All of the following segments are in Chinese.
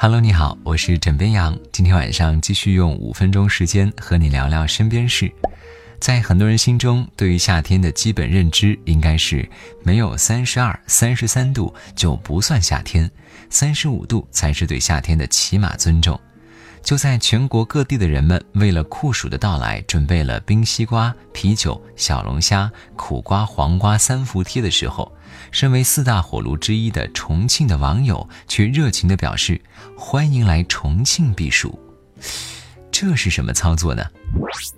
Hello，你好，我是枕边羊。今天晚上继续用五分钟时间和你聊聊身边事。在很多人心中，对于夏天的基本认知应该是没有三十二、三十三度就不算夏天，三十五度才是对夏天的起码尊重。就在全国各地的人们为了酷暑的到来，准备了冰西瓜、啤酒、小龙虾、苦瓜、黄瓜三伏贴的时候。身为四大火炉之一的重庆的网友，却热情地表示：“欢迎来重庆避暑。”这是什么操作呢？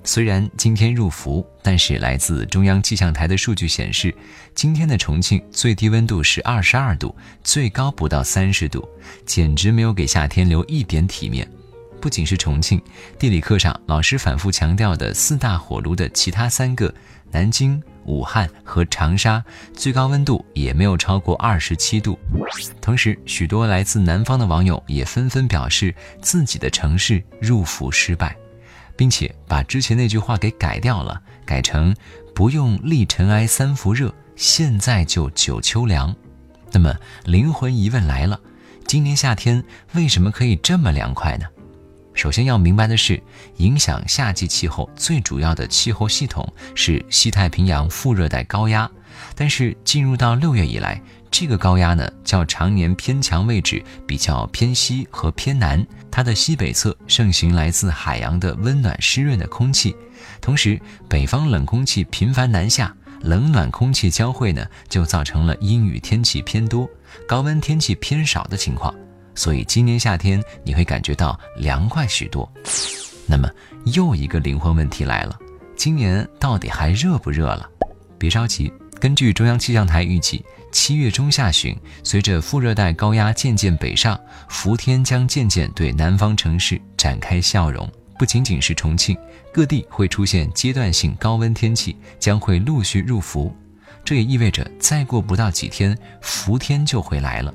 虽然今天入伏，但是来自中央气象台的数据显示，今天的重庆最低温度是二十二度，最高不到三十度，简直没有给夏天留一点体面。不仅是重庆，地理课上老师反复强调的四大火炉的其他三个——南京。武汉和长沙最高温度也没有超过二十七度，同时，许多来自南方的网友也纷纷表示自己的城市入伏失败，并且把之前那句话给改掉了，改成不用立尘埃三伏热，现在就九秋凉。那么，灵魂疑问来了：今年夏天为什么可以这么凉快呢？首先要明白的是，影响夏季气候最主要的气候系统是西太平洋副热带高压。但是进入到六月以来，这个高压呢，较常年偏强位置比较偏西和偏南，它的西北侧盛行来自海洋的温暖湿润的空气，同时北方冷空气频繁南下，冷暖空气交汇呢，就造成了阴雨天气偏多、高温天气偏少的情况。所以今年夏天你会感觉到凉快许多。那么又一个灵魂问题来了：今年到底还热不热了？别着急，根据中央气象台预计，七月中下旬，随着副热带高压渐渐北上，伏天将渐渐对南方城市展开笑容。不仅仅是重庆，各地会出现阶段性高温天气，将会陆续入伏。这也意味着再过不到几天，伏天就会来了。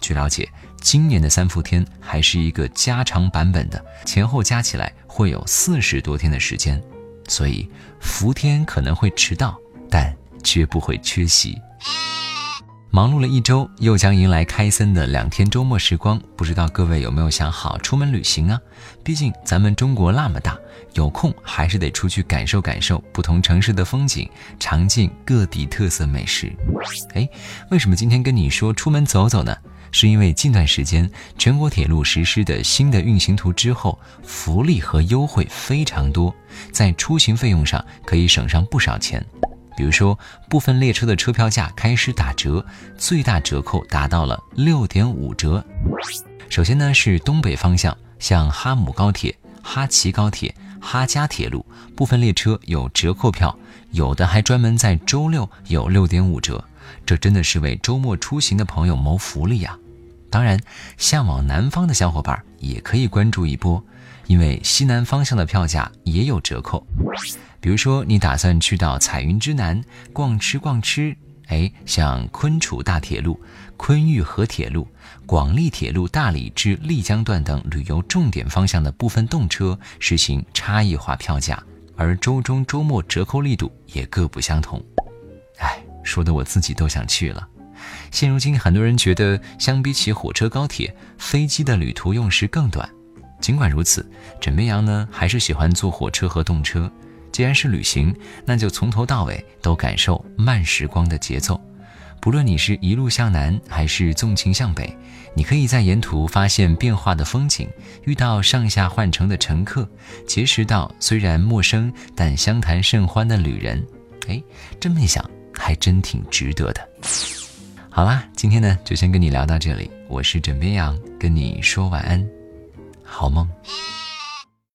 据了解。今年的三伏天还是一个加长版本的，前后加起来会有四十多天的时间，所以伏天可能会迟到，但绝不会缺席。忙碌了一周，又将迎来开森的两天周末时光，不知道各位有没有想好出门旅行啊？毕竟咱们中国那么大，有空还是得出去感受感受不同城市的风景，尝尽各地特色美食。哎，为什么今天跟你说出门走走呢？是因为近段时间全国铁路实施的新的运行图之后，福利和优惠非常多，在出行费用上可以省上不少钱。比如说，部分列车的车票价开始打折，最大折扣达到了六点五折。首先呢是东北方向，像哈姆高铁、哈齐高铁、哈加铁路部分列车有折扣票，有的还专门在周六有六点五折。这真的是为周末出行的朋友谋福利呀！当然，向往南方的小伙伴也可以关注一波，因为西南方向的票价也有折扣。比如说，你打算去到彩云之南逛吃逛吃，哎，像昆楚大铁路、昆玉河铁路、广利铁路大理至丽江段等旅游重点方向的部分动车实行差异化票价，而周中周末折扣力度也各不相同。说的我自己都想去了。现如今，很多人觉得相比起火车、高铁，飞机的旅途用时更短。尽管如此，枕边羊呢还是喜欢坐火车和动车。既然是旅行，那就从头到尾都感受慢时光的节奏。不论你是一路向南，还是纵情向北，你可以在沿途发现变化的风景，遇到上下换乘的乘客，结识到虽然陌生但相谈甚欢的旅人。哎，这么一想。还真挺值得的。好啦，今天呢就先跟你聊到这里。我是枕边羊，跟你说晚安，好梦。